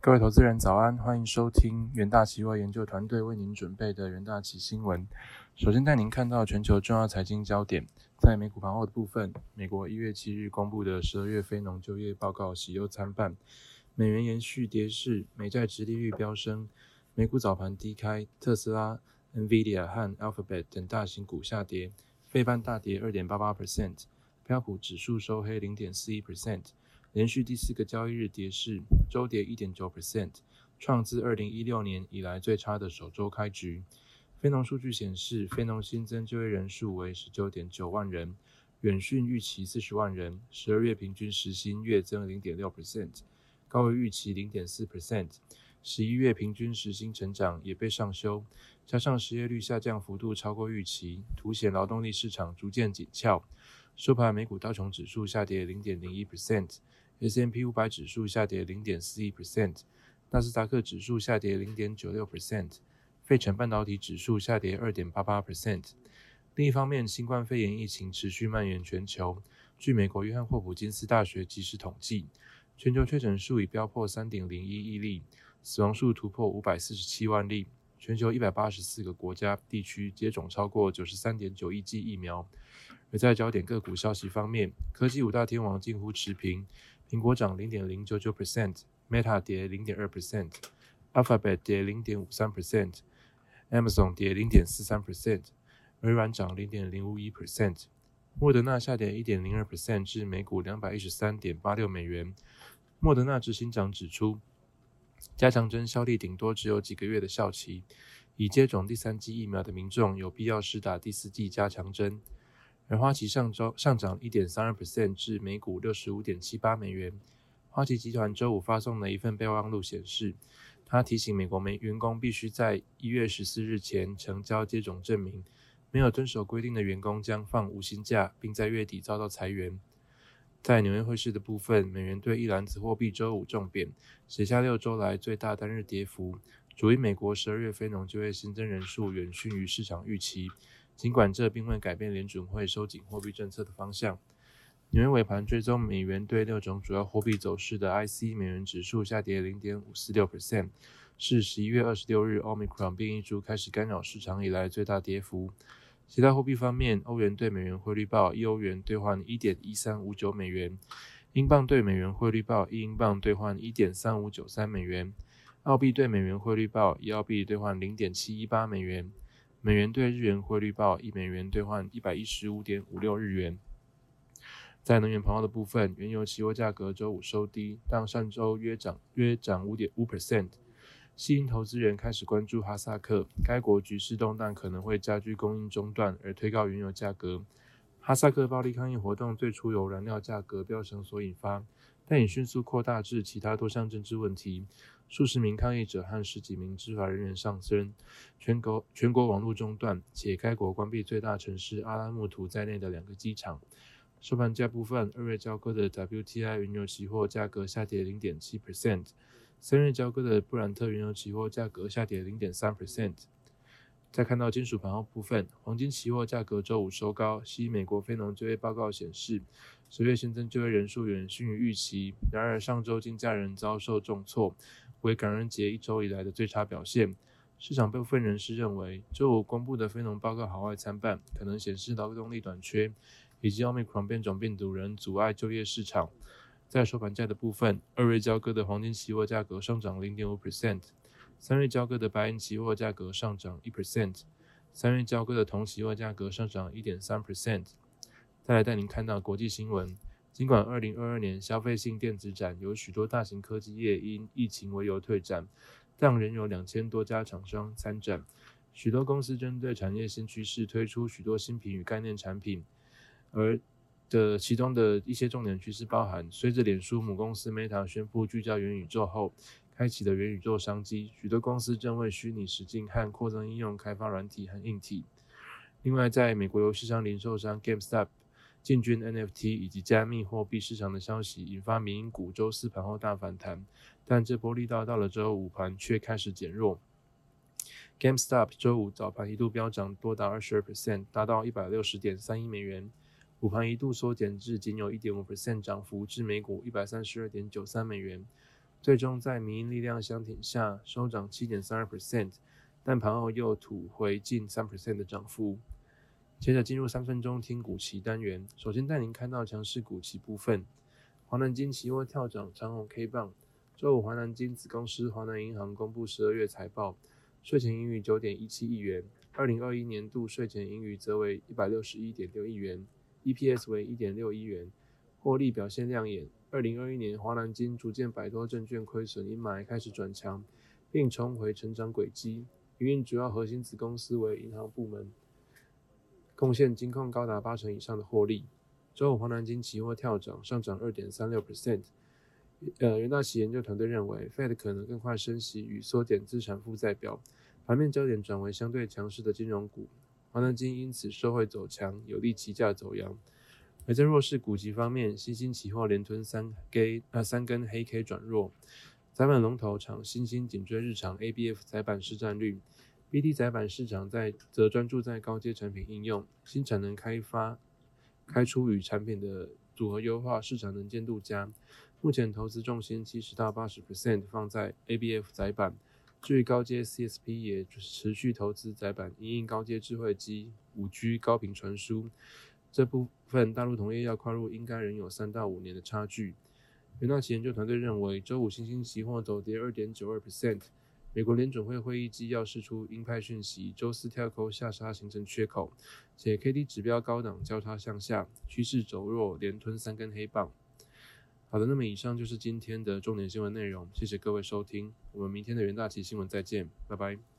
各位投资人早安，欢迎收听元大期货研究团队为您准备的元大期新闻。首先带您看到全球重要财经焦点，在美股盘后的部分，美国一月七日公布的十二月非农就业报告喜忧参半，美元延续跌势，美债直利率飙升，美股早盘低开，特斯拉、NVIDIA 和 Alphabet 等大型股下跌，费半大跌二点八八 percent，标普指数收黑零点四一 percent。连续第四个交易日跌势，周跌一点九 percent，创自二零一六年以来最差的首周开局。非农数据显示，非农新增就业人数为十九点九万人，远逊预期四十万人。十二月平均时薪月增零点六 percent，高于预期零点四 percent。十一月平均时薪成长也被上修，加上失业率下降幅度超过预期，凸显劳动力市场逐渐紧俏。收盘，美股道琼指数下跌零点零一 percent S M P 五百指数下跌零点四一 percent，纳斯达克指数下跌零点九六 percent，费城半导体指数下跌二点八八 percent。另一方面，新冠肺炎疫情持续蔓延全球。据美国约翰霍普金斯大学及时统计，全球确诊数已飙破三点零一亿例，死亡数突破五百四十七万例。全球一百八十四个国家地区接种超过九十三点九亿剂疫苗。而在焦点个股消息方面，科技五大天王近乎持平，苹果涨零点零九九 percent，Meta 跌零点二 percent，Alphabet 跌零点五三 percent，Amazon 跌零点四三 percent，微软涨零点零五一 percent，莫德纳下跌一点零二 percent 至每股两百一十三点八六美元。莫德纳执行长指出，加强针效力顶多只有几个月的效期，已接种第三剂疫苗的民众有必要施打第四剂加强针。而花旗上周上涨一点三二 percent 至每股六十五点七八美元。花旗集团周五发送的一份备忘录显示，他提醒美国美员工必须在一月十四日前成交接种证明，没有遵守规定的员工将放无薪假，并在月底遭到裁员。在纽约汇市的部分，美元兑一篮子货币周五重贬，写下六周来最大单日跌幅，主因美国十二月非农就业新增人数远逊于市场预期。尽管这并未改变联准会收紧货币政策的方向，纽约尾盘追踪美元对六种主要货币走势的 IC 美元指数下跌零点五四六 percent，是十一月二十六日 Omicron 变异株开始干扰市场以来最大跌幅。其他货币方面，欧元对美元汇率报一欧元兑换一点一三五九美元，英镑对美元汇率报一英镑兑换一点三五九三美元，澳币对美元汇率报一澳币兑换零点七一八美元。美元兑日元汇率报一美元兑换一百一十五点五六日元。在能源朋友的部分，原油期货价格周五收低，但上周约涨约涨五点五 percent。吸引投资人开始关注哈萨克，该国局势动荡可能会加剧供应中断，而推高原油价格。哈萨克暴力抗议活动最初由燃料价格飙升所引发，但已迅速扩大至其他多项政治问题。数十名抗议者和十几名执法人员丧生，全国全国网络中断，且该国关闭最大城市阿拉木图在内的两个机场。收盘价部分，二月交割的 WTI 原油期货价格下跌零点七 percent，三月交割的布兰特原油期货价格下跌零点三 percent。再看到金属盘后部分，黄金期货价格周五收高，西美国非农就业报告显示，十月新增就业人数远逊于预期。然而，上周金价仍遭受重挫。为感恩节一周以来的最差表现，市场部分人士认为，周五公布的非农报告好坏参半，可能显示劳动力短缺以及奥密克戎变种病毒仍阻碍就业市场。在收盘价的部分，二月交割的黄金期货价格上涨零点五 percent，三月交割的白银期货价格上涨一 percent，三月交割的铜期货价格上涨一点三 percent。再来带您看到国际新闻。尽管2022年消费性电子展有许多大型科技业因疫情为由退展，但仍有两千多家厂商参展。许多公司针对产业新趋势推出许多新品与概念产品，而的其中的一些重点趋势包含：随着脸书母公司 Meta 宣布聚焦元宇宙后，开启了元宇宙商机，许多公司正为虚拟实境和扩增应用开发软体和硬体。另外，在美国游戏商零售商 GameStop。进军 NFT 以及加密货币市场的消息，引发民营股周四盘后大反弹，但这波力道到了周五盘却开始减弱。GameStop 周五早盘一度飙涨多达二十二 percent，达到一百六十点三亿美元，午盘一度缩减至仅有一点五 percent 涨幅，至每股一百三十二点九三美元。最终在民营力量相挺下收涨七点三二 percent，但盘后又吐回近三 percent 的涨幅。接着进入三分钟听股期单元，首先带您看到强势股期部分，华南金期货跳涨长红 K 棒。周五，华南金子公司华南银行公布十二月财报，税前盈余九点一七亿元，二零二一年度税前盈余则为一百六十一点六亿元，EPS 为一点六一元，获利表现亮眼。二零二一年，华南金逐渐摆脱证券亏损阴霾，开始转强，并重回成长轨迹。营运主要核心子公司为银行部门，贡献金控高达八成以上的获利。周五，华南金期货跳涨，上涨二点三六 percent。呃，元大旗研究团队认为，Fed 可能更快升息与缩减资产负债表，盘面焦点转为相对强势的金融股，华南金因此受惠走强，有利期价走阳。而在弱势股级方面，新兴期货连吞三 K 呃三根黑 K 转弱，载板龙头厂新兴紧追日常 ABF 载板市占率，BT 载板市场在则专注在高阶产品应用，新产能开发开出与产品的组合优化，市场能见度佳。目前投资重心七十到八十 percent 放在 ABF 载板，至于高阶 CSP 也持续投资载板，因应高阶智慧机、五 G 高频传输这部分，大陆同业要跨入应该仍有三到五年的差距。元大旗研究团队认为，周五新兴期货走跌二点九二 percent，美国联准会会议纪要释出鹰派讯息，周四跳空下杀形成缺口，且 K D 指标高档交叉向下，趋势走弱，连吞三根黑棒。好的，那么以上就是今天的重点新闻内容，谢谢各位收听，我们明天的元大旗新闻再见，拜拜。